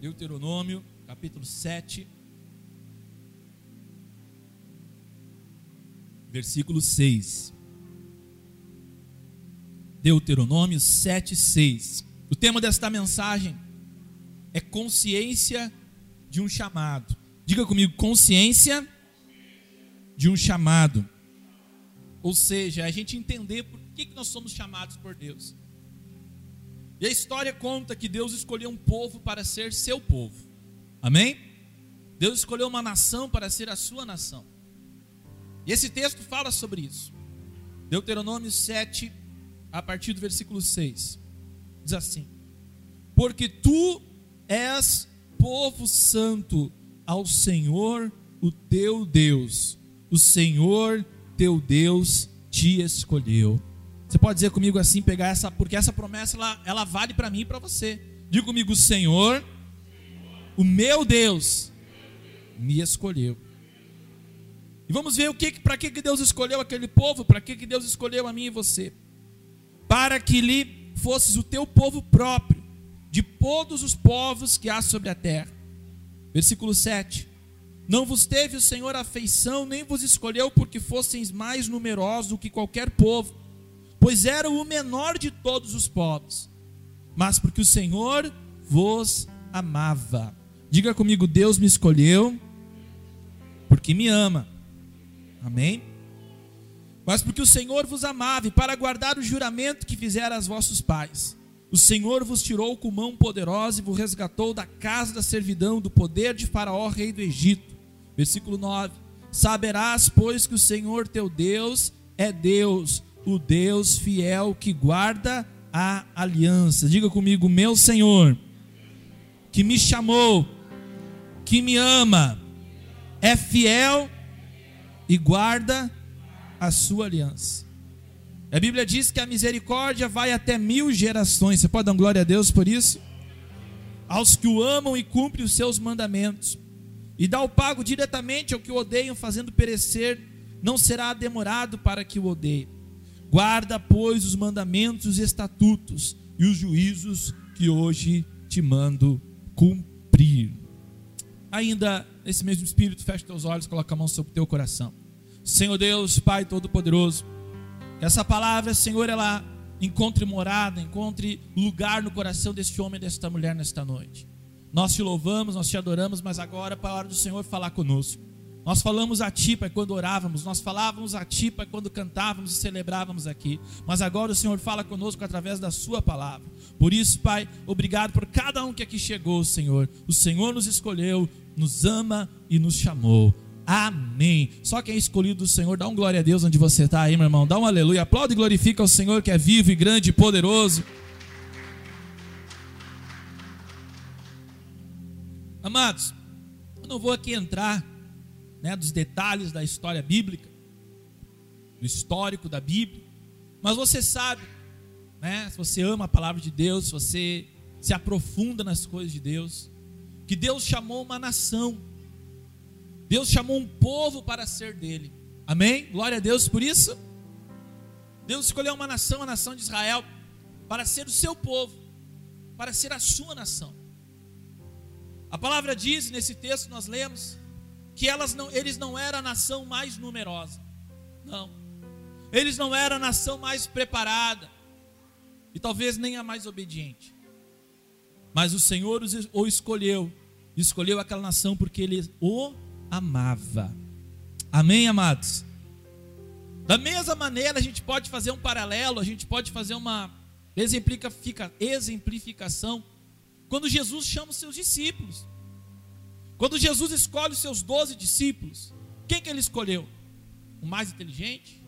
Deuteronômio, capítulo 7, versículo 6. Deuteronômio 7, 6. O tema desta mensagem é consciência de um chamado. Diga comigo, consciência de um chamado. Ou seja, a gente entender por que, que nós somos chamados por Deus. E a história conta que Deus escolheu um povo para ser seu povo. Amém? Deus escolheu uma nação para ser a sua nação. E esse texto fala sobre isso. Deuteronômio 7, a partir do versículo 6. Diz assim: Porque tu és povo santo ao Senhor, o teu Deus. O Senhor teu Deus te escolheu. Você pode dizer comigo assim, pegar essa, porque essa promessa ela, ela vale para mim e para você. Diga comigo, Senhor, o meu Deus me escolheu. E vamos ver o que, para que Deus escolheu aquele povo, para que Deus escolheu a mim e você. Para que lhe fosses o teu povo próprio, de todos os povos que há sobre a terra. Versículo 7. Não vos teve o Senhor afeição, nem vos escolheu porque fosseis mais numerosos do que qualquer povo, pois era o menor de todos os povos, mas porque o Senhor vos amava. Diga comigo: Deus me escolheu porque me ama. Amém? Mas porque o Senhor vos amava e para guardar o juramento que fizera aos vossos pais. O Senhor vos tirou com mão poderosa e vos resgatou da casa da servidão, do poder de Faraó, rei do Egito. Versículo 9: Saberás, pois, que o Senhor teu Deus é Deus, o Deus fiel que guarda a aliança. Diga comigo, meu Senhor, que me chamou, que me ama, é fiel e guarda a sua aliança. A Bíblia diz que a misericórdia vai até mil gerações. Você pode dar glória a Deus por isso? Aos que o amam e cumprem os seus mandamentos. E dá o pago diretamente ao que o odeiam, fazendo perecer, não será demorado para que o odeie. Guarda, pois, os mandamentos, os estatutos e os juízos que hoje te mando cumprir. Ainda nesse mesmo espírito, fecha teus olhos, coloca a mão sobre o teu coração. Senhor Deus, Pai Todo-Poderoso, essa palavra, Senhor, ela encontre morada, encontre lugar no coração deste homem e desta mulher nesta noite. Nós te louvamos, nós te adoramos, mas agora é a hora do Senhor falar conosco. Nós falamos a Ti, Pai, quando orávamos, nós falávamos a Ti, Pai, quando cantávamos e celebrávamos aqui. Mas agora o Senhor fala conosco através da Sua palavra. Por isso, Pai, obrigado por cada um que aqui chegou, Senhor. O Senhor nos escolheu, nos ama e nos chamou. Amém. Só quem é escolhido do Senhor, dá um glória a Deus onde você está aí, meu irmão. Dá um aleluia. Aplaude e glorifica o Senhor que é vivo e grande e poderoso. Amados, eu não vou aqui entrar né, dos detalhes da história bíblica, do histórico da Bíblia, mas você sabe, né, se você ama a palavra de Deus, se você se aprofunda nas coisas de Deus, que Deus chamou uma nação Deus chamou um povo para ser dele. Amém? Glória a Deus por isso. Deus escolheu uma nação, a nação de Israel, para ser o seu povo, para ser a sua nação. A palavra diz, nesse texto nós lemos, que elas não, eles não eram a nação mais numerosa. Não. Eles não eram a nação mais preparada. E talvez nem a mais obediente. Mas o Senhor o escolheu. Escolheu aquela nação porque ele o amava. Amém, amados? Da mesma maneira, a gente pode fazer um paralelo, a gente pode fazer uma exemplificação quando Jesus chama os seus discípulos. Quando Jesus escolhe os seus doze discípulos, quem que ele escolheu? O mais inteligente?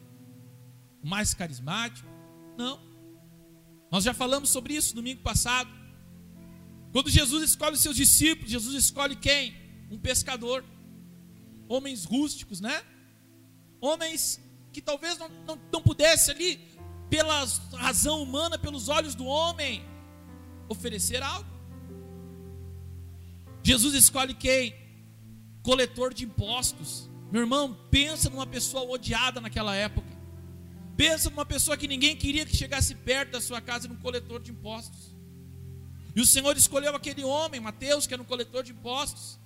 O mais carismático? Não. Nós já falamos sobre isso domingo passado. Quando Jesus escolhe os seus discípulos, Jesus escolhe quem? Um pescador homens rústicos, né? Homens que talvez não, não, não pudesse ali, pela razão humana, pelos olhos do homem, oferecer algo. Jesus escolhe quem? Coletor de impostos. Meu irmão, pensa numa pessoa odiada naquela época. Pensa numa pessoa que ninguém queria que chegasse perto da sua casa, num coletor de impostos. E o Senhor escolheu aquele homem, Mateus, que era um coletor de impostos,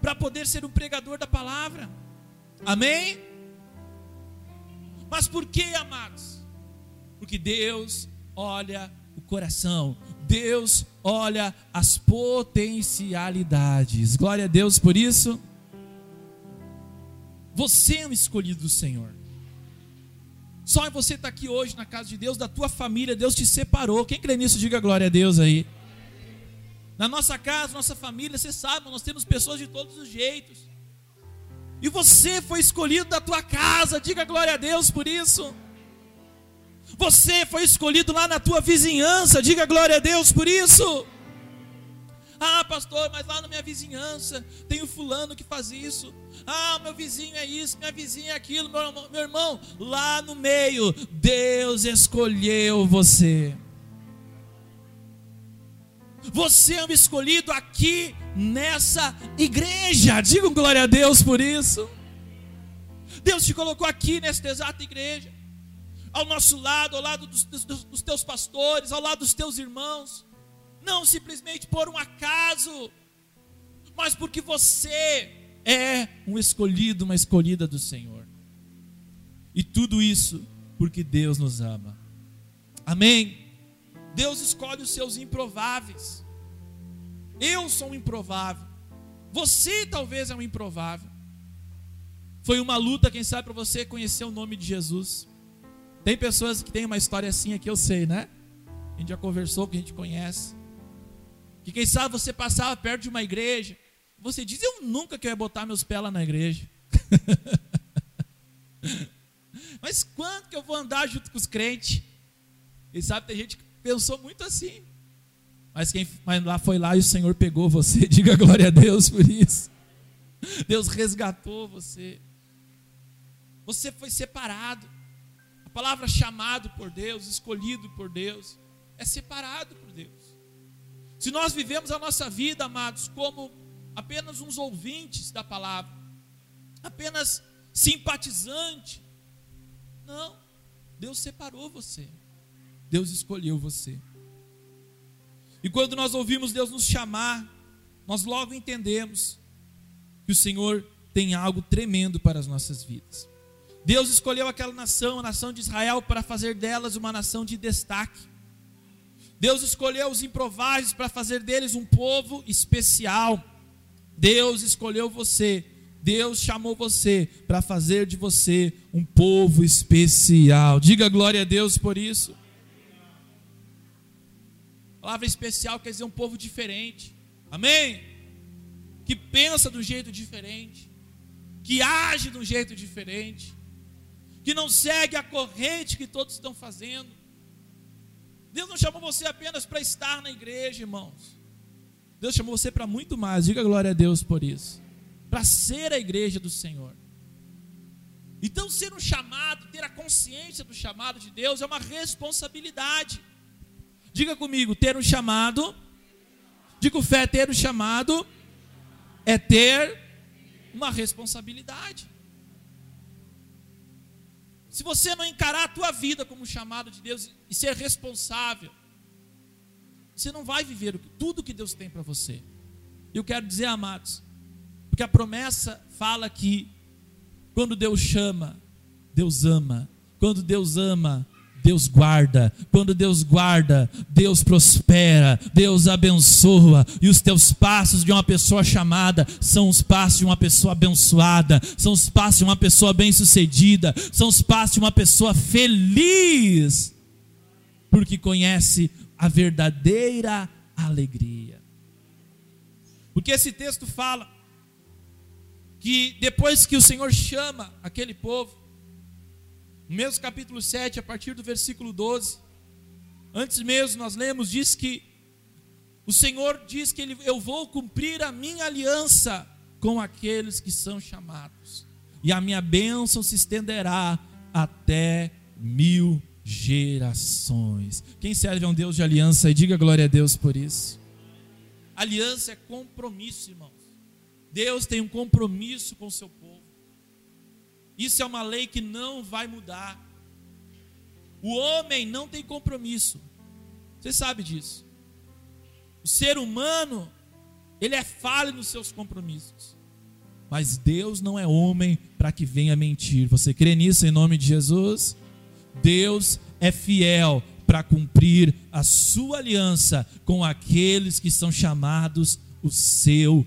para poder ser um pregador da palavra. Amém? Mas por que, amados? Porque Deus olha o coração, Deus olha as potencialidades. Glória a Deus por isso. Você é um escolhido do Senhor. Só você está aqui hoje na casa de Deus, da tua família, Deus te separou. Quem crê nisso, diga glória a Deus aí. Na nossa casa, nossa família, você sabe, nós temos pessoas de todos os jeitos. E você foi escolhido da tua casa, diga glória a Deus por isso. Você foi escolhido lá na tua vizinhança, diga glória a Deus por isso. Ah, pastor, mas lá na minha vizinhança tem o fulano que faz isso. Ah, meu vizinho é isso, minha vizinha é aquilo, meu irmão, meu irmão. Lá no meio, Deus escolheu você. Você é um escolhido aqui nessa igreja. Digam glória a Deus por isso. Deus te colocou aqui nesta exata igreja, ao nosso lado, ao lado dos, dos, dos teus pastores, ao lado dos teus irmãos não simplesmente por um acaso, mas porque você é um escolhido, uma escolhida do Senhor. E tudo isso porque Deus nos ama. Amém. Deus escolhe os seus improváveis. Eu sou um improvável. Você talvez é um improvável. Foi uma luta, quem sabe, para você conhecer o nome de Jesus. Tem pessoas que têm uma história assim aqui, eu sei, né? A gente já conversou, que a gente conhece. Que quem sabe você passava perto de uma igreja, você diz: Eu nunca que eu ia botar meus pés lá na igreja. Mas quando que eu vou andar junto com os crentes? Quem sabe tem gente que pensou muito assim. Mas quem mas lá foi lá e o Senhor pegou você. Diga glória a Deus por isso. Deus resgatou você. Você foi separado. Palavra chamado por Deus, escolhido por Deus, é separado por Deus. Se nós vivemos a nossa vida, amados, como apenas uns ouvintes da palavra, apenas simpatizante, não, Deus separou você, Deus escolheu você. E quando nós ouvimos Deus nos chamar, nós logo entendemos que o Senhor tem algo tremendo para as nossas vidas. Deus escolheu aquela nação, a nação de Israel, para fazer delas uma nação de destaque. Deus escolheu os improváveis para fazer deles um povo especial. Deus escolheu você. Deus chamou você para fazer de você um povo especial. Diga glória a Deus por isso. A palavra especial quer dizer um povo diferente. Amém? Que pensa de um jeito diferente. Que age de um jeito diferente. Que não segue a corrente que todos estão fazendo Deus não chamou você apenas para estar na igreja, irmãos. Deus chamou você para muito mais. Diga glória a Deus por isso. Para ser a igreja do Senhor. Então, ser um chamado, ter a consciência do chamado de Deus é uma responsabilidade. Diga comigo, ter um chamado. Diga o fé, ter um chamado é ter uma responsabilidade. Se você não encarar a tua vida como um chamado de Deus e ser responsável, você não vai viver tudo que Deus tem para você. Eu quero dizer, amados, porque a promessa fala que quando Deus chama, Deus ama. Quando Deus ama, Deus guarda. Quando Deus guarda, Deus prospera, Deus abençoa. E os teus passos de uma pessoa chamada são os passos de uma pessoa abençoada, são os passos de uma pessoa bem-sucedida, são os passos de uma pessoa feliz, porque conhece a verdadeira alegria. Porque esse texto fala que depois que o Senhor chama aquele povo, no mesmo capítulo 7, a partir do versículo 12, antes mesmo nós lemos, diz que o Senhor diz que ele, eu vou cumprir a minha aliança com aqueles que são chamados, e a minha bênção se estenderá até mil gerações. Quem serve a um Deus de aliança e diga glória a Deus por isso. Aliança é compromisso, irmãos. Deus tem um compromisso com o seu povo. Isso é uma lei que não vai mudar. O homem não tem compromisso. Você sabe disso. O ser humano, ele é falho nos seus compromissos. Mas Deus não é homem para que venha mentir. Você crê nisso em nome de Jesus? Deus é fiel para cumprir a sua aliança com aqueles que são chamados o seu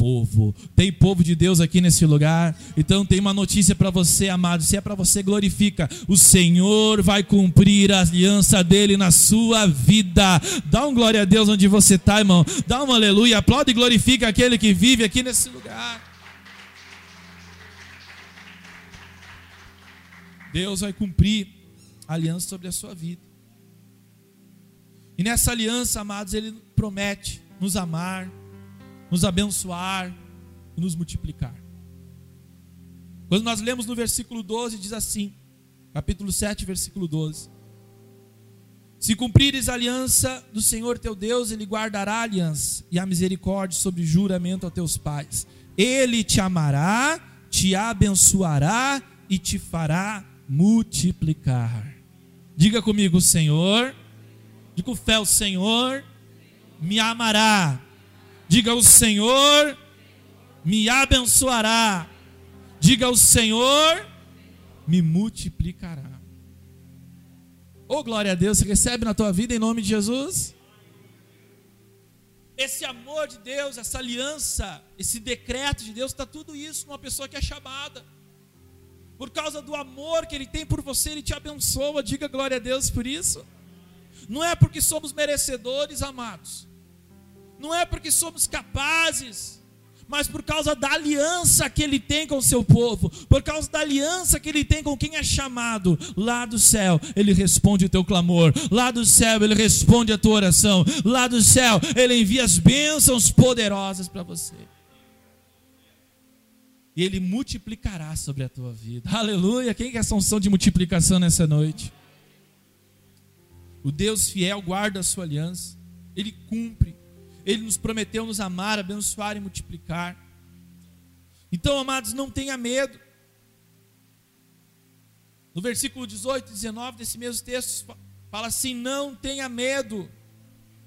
povo. Tem povo de Deus aqui nesse lugar. Então tem uma notícia para você, amado. Se é para você, glorifica. O Senhor vai cumprir a aliança dele na sua vida. Dá um glória a Deus onde você está, irmão. Dá um aleluia. Aplaude e glorifica aquele que vive aqui nesse lugar. Deus vai cumprir a aliança sobre a sua vida. E nessa aliança, amados, Ele promete nos amar, nos abençoar e nos multiplicar. Quando nós lemos no versículo 12, diz assim, capítulo 7, versículo 12: Se cumprires a aliança do Senhor teu Deus, Ele guardará a aliança e a misericórdia sobre juramento a teus pais. Ele te amará, te abençoará e te fará multiplicar. Diga comigo, Senhor, diga com fé, o Senhor me amará, Diga: O Senhor me abençoará. Diga: O Senhor me multiplicará. Oh, glória a Deus, você recebe na tua vida em nome de Jesus? Esse amor de Deus, essa aliança, esse decreto de Deus, está tudo isso numa pessoa que é chamada. Por causa do amor que Ele tem por você, Ele te abençoa. Diga glória a Deus por isso. Não é porque somos merecedores, amados não é porque somos capazes, mas por causa da aliança que ele tem com o seu povo, por causa da aliança que ele tem com quem é chamado, lá do céu ele responde o teu clamor, lá do céu ele responde a tua oração, lá do céu ele envia as bênçãos poderosas para você. E ele multiplicará sobre a tua vida. Aleluia! Quem quer essa unção de multiplicação nessa noite? O Deus fiel guarda a sua aliança, ele cumpre ele nos prometeu nos amar, abençoar e multiplicar. Então, amados, não tenha medo. No versículo 18 e 19 desse mesmo texto, fala assim: Não tenha medo,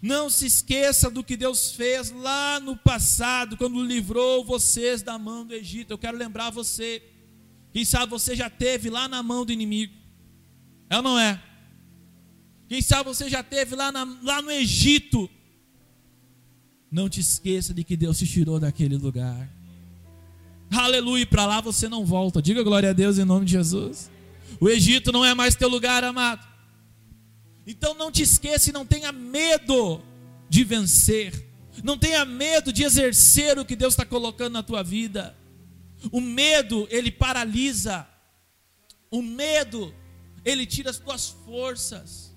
não se esqueça do que Deus fez lá no passado, quando livrou vocês da mão do Egito. Eu quero lembrar você, quem sabe você já teve lá na mão do inimigo, é ou não é? Quem sabe você já teve lá, na, lá no Egito, não te esqueça de que Deus te tirou daquele lugar. Aleluia, para lá você não volta. Diga glória a Deus em nome de Jesus. O Egito não é mais teu lugar, amado. Então não te esqueça e não tenha medo de vencer. Não tenha medo de exercer o que Deus está colocando na tua vida. O medo, ele paralisa. O medo, ele tira as tuas forças.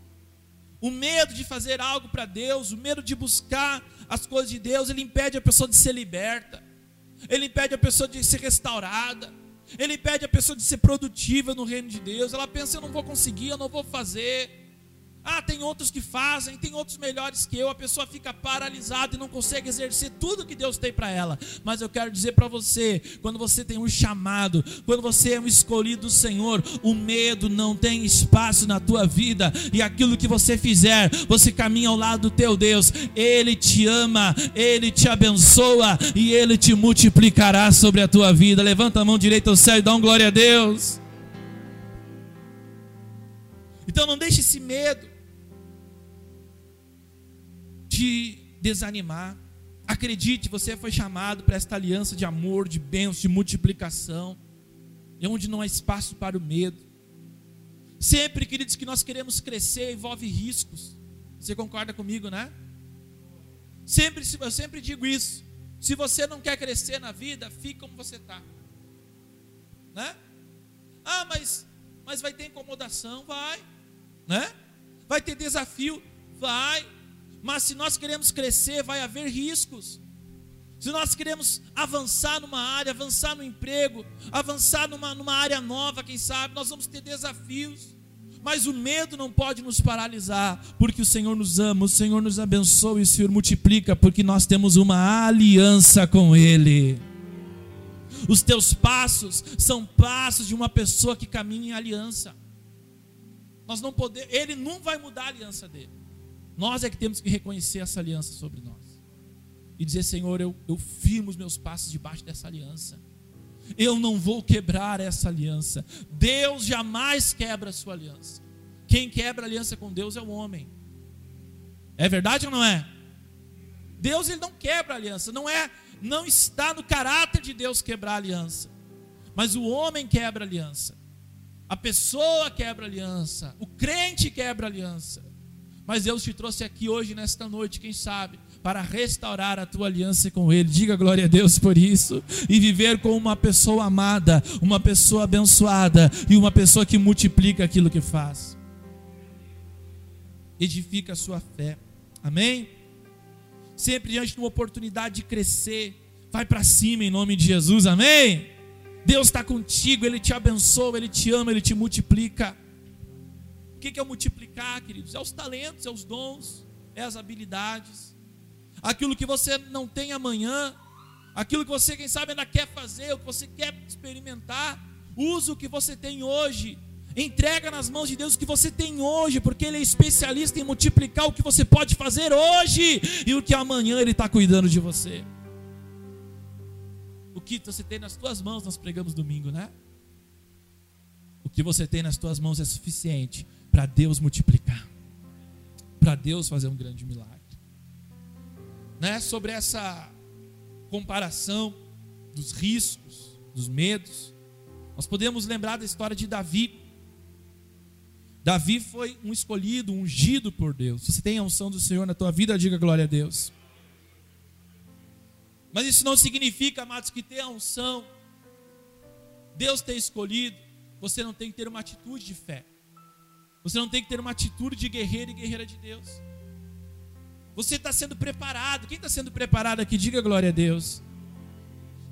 O medo de fazer algo para Deus, o medo de buscar as coisas de Deus, ele impede a pessoa de ser liberta, ele impede a pessoa de ser restaurada, ele impede a pessoa de ser produtiva no reino de Deus. Ela pensa: eu não vou conseguir, eu não vou fazer. Ah, tem outros que fazem, tem outros melhores que eu. A pessoa fica paralisada e não consegue exercer tudo que Deus tem para ela. Mas eu quero dizer para você: quando você tem um chamado, quando você é um escolhido do Senhor, o medo não tem espaço na tua vida. E aquilo que você fizer, você caminha ao lado do teu Deus. Ele te ama, ele te abençoa e ele te multiplicará sobre a tua vida. Levanta a mão direita ao céu e dá um glória a Deus. Então não deixe esse medo te desanimar. Acredite, você foi chamado para esta aliança de amor, de bênção, de multiplicação, e onde não há espaço para o medo. Sempre, queridos, que nós queremos crescer envolve riscos. Você concorda comigo, né? Sempre, eu sempre digo isso. Se você não quer crescer na vida, fique como você está. Né? Ah, mas, mas vai ter incomodação? Vai. Né? Vai ter desafio? Vai. Mas se nós queremos crescer, vai haver riscos. Se nós queremos avançar numa área, avançar no emprego, avançar numa, numa área nova, quem sabe, nós vamos ter desafios. Mas o medo não pode nos paralisar, porque o Senhor nos ama, o Senhor nos abençoa e o Senhor multiplica, porque nós temos uma aliança com Ele. Os teus passos são passos de uma pessoa que caminha em aliança. Nós não podemos, Ele não vai mudar a aliança dele. Nós é que temos que reconhecer essa aliança sobre nós. E dizer, Senhor, eu, eu firmo os meus passos debaixo dessa aliança. Eu não vou quebrar essa aliança. Deus jamais quebra a sua aliança. Quem quebra a aliança com Deus é o homem. É verdade ou não é? Deus ele não quebra a aliança, não é, não está no caráter de Deus quebrar a aliança. Mas o homem quebra a aliança. A pessoa quebra a aliança, o crente quebra a aliança. Mas Deus te trouxe aqui hoje, nesta noite, quem sabe, para restaurar a tua aliança com Ele. Diga glória a Deus por isso. E viver com uma pessoa amada, uma pessoa abençoada e uma pessoa que multiplica aquilo que faz. Edifica a sua fé. Amém? Sempre diante de uma oportunidade de crescer, vai para cima em nome de Jesus. Amém? Deus está contigo, Ele te abençoa, Ele te ama, Ele te multiplica. O que é multiplicar, queridos? É os talentos, é os dons, é as habilidades. Aquilo que você não tem amanhã, aquilo que você, quem sabe, ainda quer fazer, o que você quer experimentar, usa o que você tem hoje. Entrega nas mãos de Deus o que você tem hoje, porque Ele é especialista em multiplicar o que você pode fazer hoje e o que amanhã Ele está cuidando de você o que você tem nas tuas mãos, nós pregamos domingo, né? O que você tem nas tuas mãos é suficiente para Deus multiplicar, para Deus fazer um grande milagre. Né? Sobre essa comparação dos riscos, dos medos, nós podemos lembrar da história de Davi. Davi foi um escolhido, um ungido por Deus. Se você tem a unção do Senhor na tua vida, diga glória a Deus. Mas isso não significa, amados, que ter a unção, Deus ter escolhido, você não tem que ter uma atitude de fé. Você não tem que ter uma atitude de guerreiro e guerreira de Deus. Você está sendo preparado. Quem está sendo preparado aqui? Diga glória a Deus.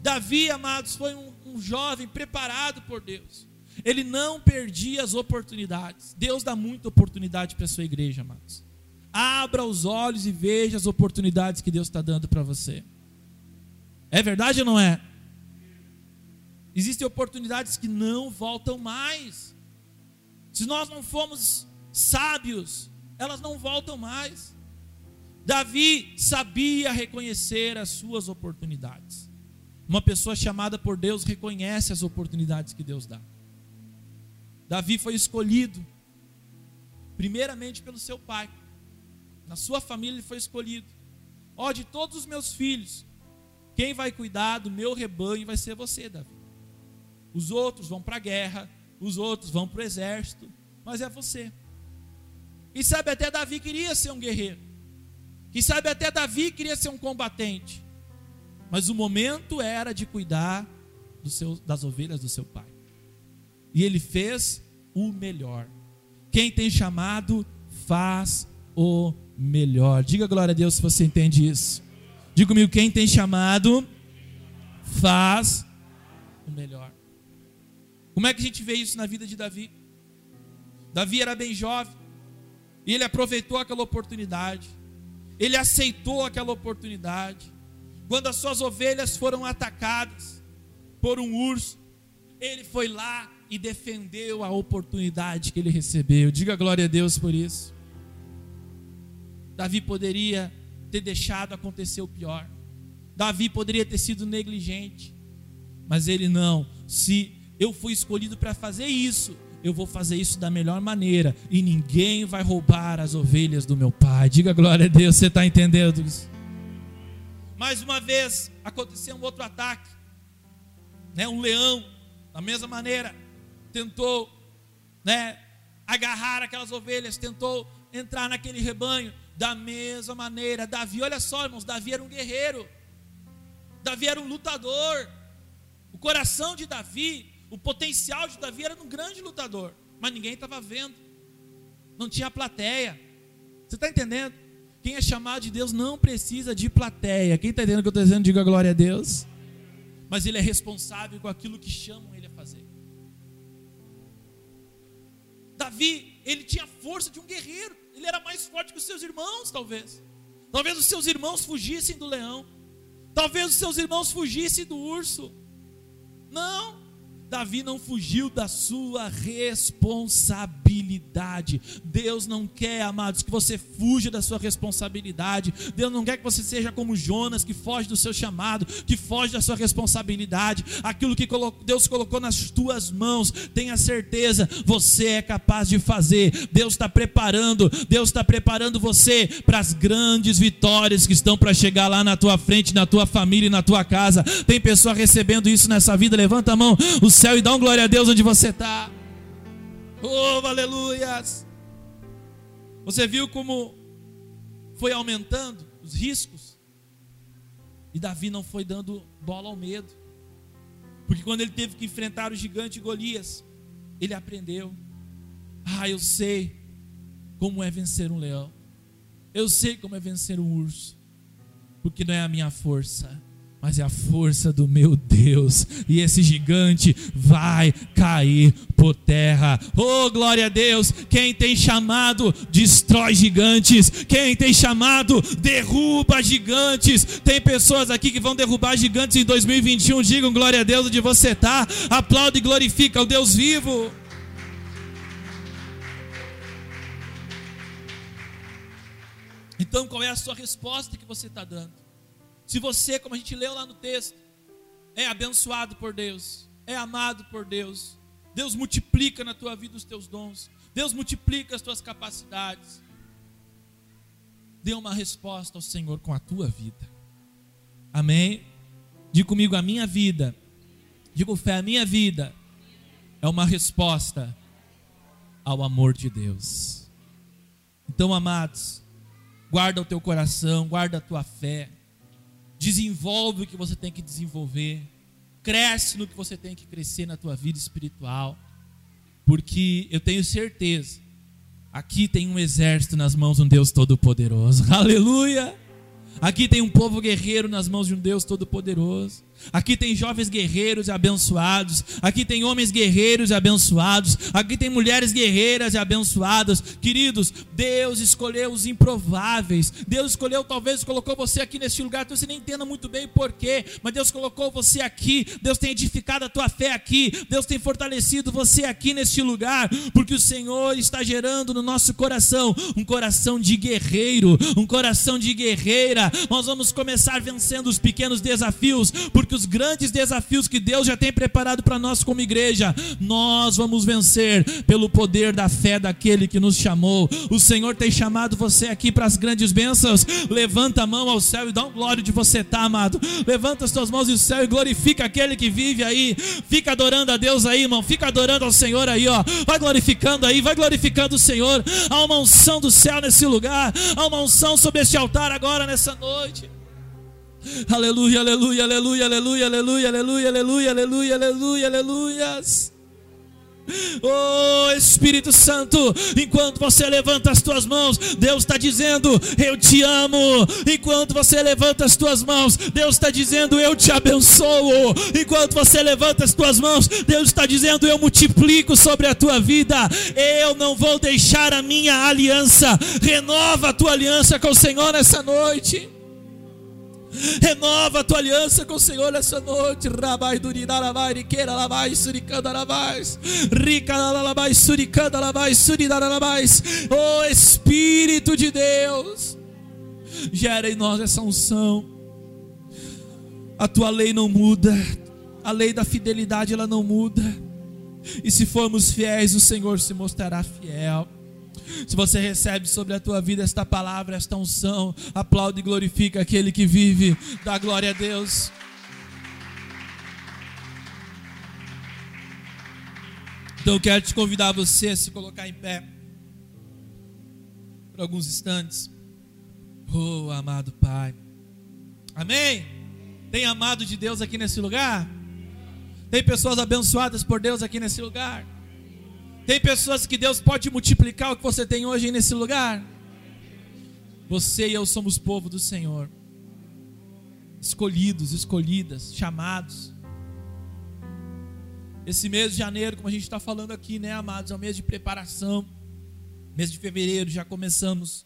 Davi, amados, foi um, um jovem preparado por Deus. Ele não perdia as oportunidades. Deus dá muita oportunidade para a sua igreja, amados. Abra os olhos e veja as oportunidades que Deus está dando para você. É verdade ou não é? Existem oportunidades que não voltam mais. Se nós não formos sábios, elas não voltam mais. Davi sabia reconhecer as suas oportunidades. Uma pessoa chamada por Deus reconhece as oportunidades que Deus dá. Davi foi escolhido, primeiramente pelo seu pai. Na sua família ele foi escolhido. Ó, de todos os meus filhos, quem vai cuidar do meu rebanho vai ser você, Davi. Os outros vão para a guerra, os outros vão para o exército, mas é você. E sabe, até Davi queria ser um guerreiro. E sabe, até Davi queria ser um combatente. Mas o momento era de cuidar seu, das ovelhas do seu pai. E ele fez o melhor. Quem tem chamado, faz o melhor. Diga glória a Deus se você entende isso. Diga comigo, quem tem chamado, faz o melhor. Como é que a gente vê isso na vida de Davi? Davi era bem jovem, e ele aproveitou aquela oportunidade, ele aceitou aquela oportunidade. Quando as suas ovelhas foram atacadas por um urso, ele foi lá e defendeu a oportunidade que ele recebeu. Diga glória a Deus por isso. Davi poderia ter deixado acontecer o pior. Davi poderia ter sido negligente, mas ele não. Se eu fui escolhido para fazer isso, eu vou fazer isso da melhor maneira e ninguém vai roubar as ovelhas do meu pai. Diga glória a Deus, você está entendendo isso? Mais uma vez aconteceu um outro ataque, né? Um leão, da mesma maneira, tentou, né? Agarrar aquelas ovelhas, tentou entrar naquele rebanho. Da mesma maneira, Davi, olha só, irmãos, Davi era um guerreiro. Davi era um lutador. O coração de Davi, o potencial de Davi era um grande lutador, mas ninguém estava vendo. Não tinha plateia. Você está entendendo? Quem é chamado de Deus não precisa de plateia. Quem está entendendo o que eu estou dizendo, diga glória a Deus. Mas ele é responsável com aquilo que chamam ele a fazer. Davi, ele tinha força de um guerreiro ele era mais forte que os seus irmãos, talvez. Talvez os seus irmãos fugissem do leão. Talvez os seus irmãos fugissem do urso. Não, Davi não fugiu da sua responsabilidade responsabilidade. Deus não quer, amados, que você fuja da sua responsabilidade. Deus não quer que você seja como Jonas, que foge do seu chamado, que foge da sua responsabilidade. Aquilo que Deus colocou nas tuas mãos, tenha certeza, você é capaz de fazer. Deus está preparando, Deus está preparando você para as grandes vitórias que estão para chegar lá na tua frente, na tua família e na tua casa. Tem pessoa recebendo isso nessa vida, levanta a mão, o céu e dá um glória a Deus onde você está. Oh, aleluias! Você viu como foi aumentando os riscos? E Davi não foi dando bola ao medo. Porque quando ele teve que enfrentar o gigante Golias, ele aprendeu. Ah, eu sei como é vencer um leão. Eu sei como é vencer um urso. Porque não é a minha força, mas é a força do meu Deus, e esse gigante vai cair por terra. Oh, glória a Deus! Quem tem chamado destrói gigantes, quem tem chamado derruba gigantes. Tem pessoas aqui que vão derrubar gigantes em 2021. Digam glória a Deus onde você está. Aplaude e glorifica o Deus vivo. Então, qual é a sua resposta que você está dando? Se você, como a gente leu lá no texto, é abençoado por Deus, é amado por Deus, Deus multiplica na tua vida os teus dons, Deus multiplica as tuas capacidades. Dê uma resposta ao Senhor com a tua vida. Amém? Diga comigo, a minha vida. Digo fé, a minha vida é uma resposta ao amor de Deus. Então, amados, guarda o teu coração, guarda a tua fé desenvolve o que você tem que desenvolver, cresce no que você tem que crescer na tua vida espiritual, porque eu tenho certeza, aqui tem um exército nas mãos de um Deus Todo-Poderoso, aleluia! Aqui tem um povo guerreiro nas mãos de um Deus Todo-Poderoso. Aqui tem jovens guerreiros e abençoados. Aqui tem homens guerreiros e abençoados. Aqui tem mulheres guerreiras e abençoadas. Queridos, Deus escolheu os improváveis. Deus escolheu, talvez colocou você aqui neste lugar. Você nem entenda muito bem porquê, mas Deus colocou você aqui. Deus tem edificado a tua fé aqui. Deus tem fortalecido você aqui neste lugar, porque o Senhor está gerando no nosso coração um coração de guerreiro, um coração de guerreira. Nós vamos começar vencendo os pequenos desafios, porque os grandes desafios que Deus já tem preparado para nós como igreja, nós vamos vencer pelo poder da fé daquele que nos chamou. O Senhor tem chamado você aqui para as grandes bênçãos. Levanta a mão ao céu e dá um glória de você tá, amado. Levanta as tuas mãos ao céu e glorifica aquele que vive aí. Fica adorando a Deus aí, irmão. Fica adorando ao Senhor aí, ó. Vai glorificando aí, vai glorificando o Senhor. Há uma unção do céu nesse lugar. Há uma unção sobre este altar agora nessa noite. Aleluia, aleluia, aleluia, aleluia, aleluia, aleluia, aleluia, aleluia, aleluia, aleluias. Oh Espírito Santo, enquanto você levanta as tuas mãos, Deus está dizendo: Eu te amo. Enquanto você levanta as tuas mãos, Deus está dizendo: Eu te abençoo. Enquanto você levanta as tuas mãos, Deus está dizendo: Eu multiplico sobre a tua vida. Eu não vou deixar a minha aliança. Renova a tua aliança com o Senhor nessa noite. Renova a tua aliança com o Senhor nessa noite. Rabai duridarabai, riqueira labai, suricanda labais. Rica labai, suricanda labai, suridarabais. Oh Espírito de Deus, gera em nós essa unção. A tua lei não muda. A lei da fidelidade ela não muda. E se formos fiéis, o Senhor se mostrará fiel. Se você recebe sobre a tua vida esta palavra, esta unção, aplaude e glorifica aquele que vive. Dá glória a Deus. Então eu quero te convidar você a se colocar em pé por alguns instantes. Oh, amado Pai. Amém? Tem amado de Deus aqui nesse lugar? Tem pessoas abençoadas por Deus aqui nesse lugar? Tem pessoas que Deus pode multiplicar o que você tem hoje nesse lugar. Você e eu somos povo do Senhor, escolhidos, escolhidas, chamados. Esse mês de janeiro, como a gente está falando aqui, né, amados, é um mês de preparação. Mês de fevereiro já começamos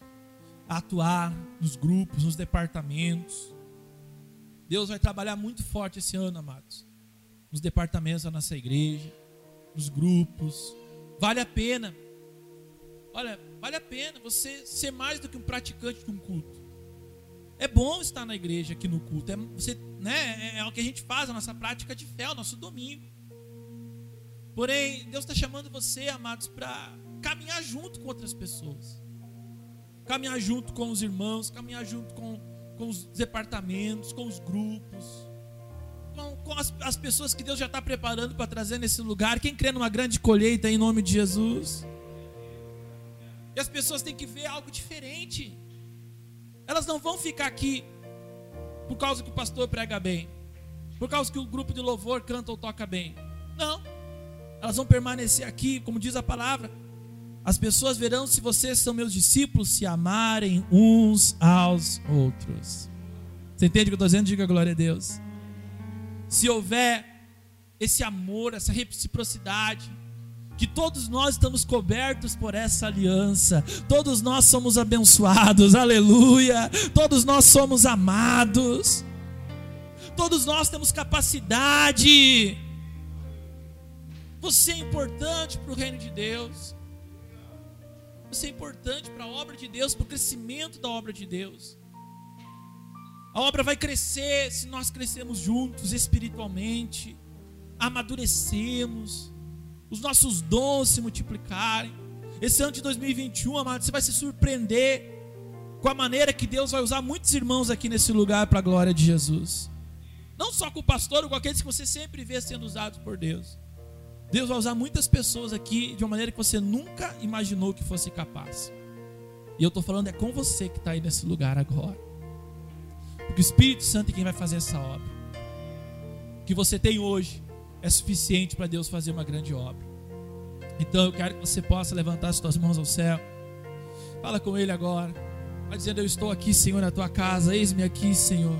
a atuar nos grupos, nos departamentos. Deus vai trabalhar muito forte esse ano, amados, nos departamentos da nossa igreja, nos grupos, Vale a pena. Olha, vale a pena você ser mais do que um praticante de um culto. É bom estar na igreja aqui no culto. É, você, né, é, é o que a gente faz, a nossa prática de fé, o nosso domingo. Porém, Deus está chamando você, amados, para caminhar junto com outras pessoas. Caminhar junto com os irmãos, caminhar junto com, com os departamentos, com os grupos, com, com as, as pessoas que Deus já está preparando para trazer nesse lugar. Quem crê numa grande colheita em nome de Jesus? E as pessoas têm que ver algo diferente. Elas não vão ficar aqui por causa que o pastor prega bem, por causa que o grupo de louvor canta ou toca bem. Não. Elas vão permanecer aqui, como diz a palavra. As pessoas verão se vocês são meus discípulos se amarem uns aos outros. Você entende o que eu estou dizendo? Diga glória a Deus. Se houver esse amor, essa reciprocidade, que todos nós estamos cobertos por essa aliança, todos nós somos abençoados, aleluia, todos nós somos amados, todos nós temos capacidade. Você é importante para o reino de Deus, você é importante para a obra de Deus, para o crescimento da obra de Deus. A obra vai crescer se nós crescemos juntos espiritualmente, amadurecemos os nossos dons se multiplicarem. Esse ano de 2021, amado, você vai se surpreender com a maneira que Deus vai usar muitos irmãos aqui nesse lugar para a glória de Jesus. Não só com o pastor, com aqueles que você sempre vê sendo usados por Deus. Deus vai usar muitas pessoas aqui de uma maneira que você nunca imaginou que fosse capaz. E eu estou falando é com você que está aí nesse lugar agora. Porque o Espírito Santo é quem vai fazer essa obra. O que você tem hoje é suficiente para Deus fazer uma grande obra. Então eu quero que você possa levantar as suas mãos ao céu. Fala com Ele agora. Vai dizendo: Eu estou aqui, Senhor, na tua casa. Eis-me aqui, Senhor.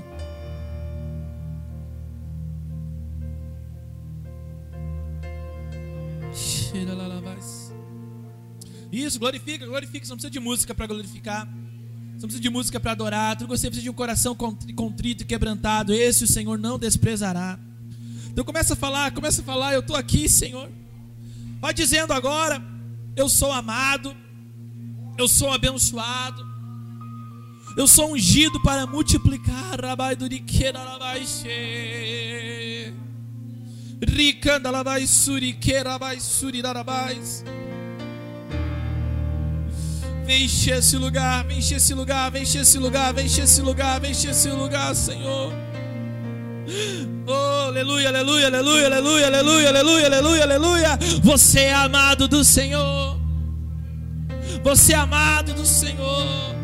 Isso, glorifica, glorifica. Você não precisa de música para glorificar. Não precisa de música para adorar. Você precisa de um coração contrito e quebrantado. Esse o Senhor não desprezará. Então começa a falar, começa a falar, eu estou aqui, Senhor. Vai dizendo agora, eu sou amado, eu sou abençoado, eu sou ungido para multiplicar. Rabai duriqueira, rabai che. Ricanda, rabai suriqueira, rabai surirarabais. Vem encher esse lugar, vem encher esse lugar, vem encher esse lugar, vem encher esse lugar, vem encher esse lugar, Senhor. Oh, aleluia, aleluia, aleluia, aleluia, aleluia, aleluia, aleluia, aleluia. Você é amado do Senhor. Você é amado do Senhor.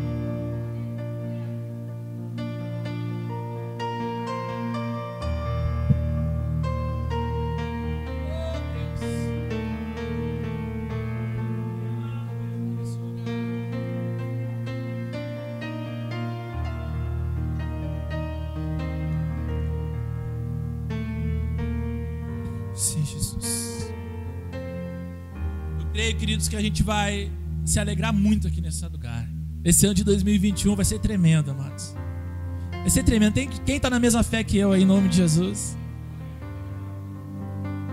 Queridos, que a gente vai se alegrar muito aqui nesse lugar. Esse ano de 2021 vai ser tremendo, amados. Vai ser tremendo. Tem, quem está na mesma fé que eu aí, em nome de Jesus?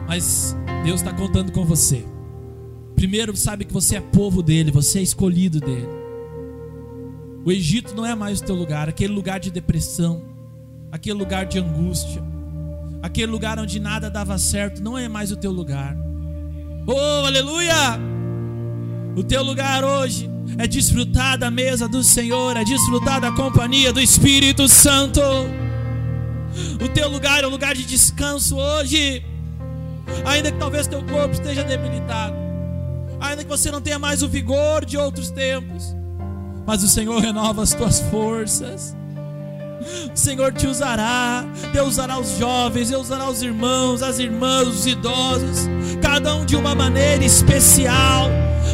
Mas Deus está contando com você. Primeiro, sabe que você é povo dele, você é escolhido dele. O Egito não é mais o teu lugar, aquele lugar de depressão, aquele lugar de angústia, aquele lugar onde nada dava certo, não é mais o teu lugar. Oh, aleluia! O teu lugar hoje é desfrutar da mesa do Senhor, é desfrutar da companhia do Espírito Santo. O teu lugar é um lugar de descanso hoje. Ainda que talvez teu corpo esteja debilitado, ainda que você não tenha mais o vigor de outros tempos, mas o Senhor renova as tuas forças. O Senhor te usará, Deus usará os jovens, Deus usará os irmãos, as irmãs, os idosos, cada um de uma maneira especial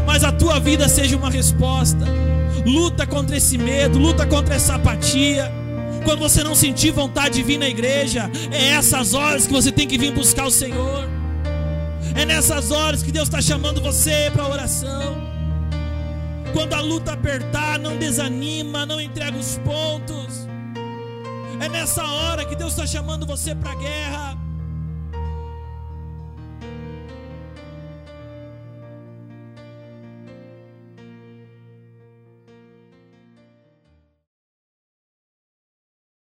mas a tua vida seja uma resposta. Luta contra esse medo, luta contra essa apatia. Quando você não sentir vontade de vir na igreja, é essas horas que você tem que vir buscar o Senhor. É nessas horas que Deus está chamando você para oração. Quando a luta apertar, não desanima, não entrega os pontos. É nessa hora que Deus está chamando você para a guerra.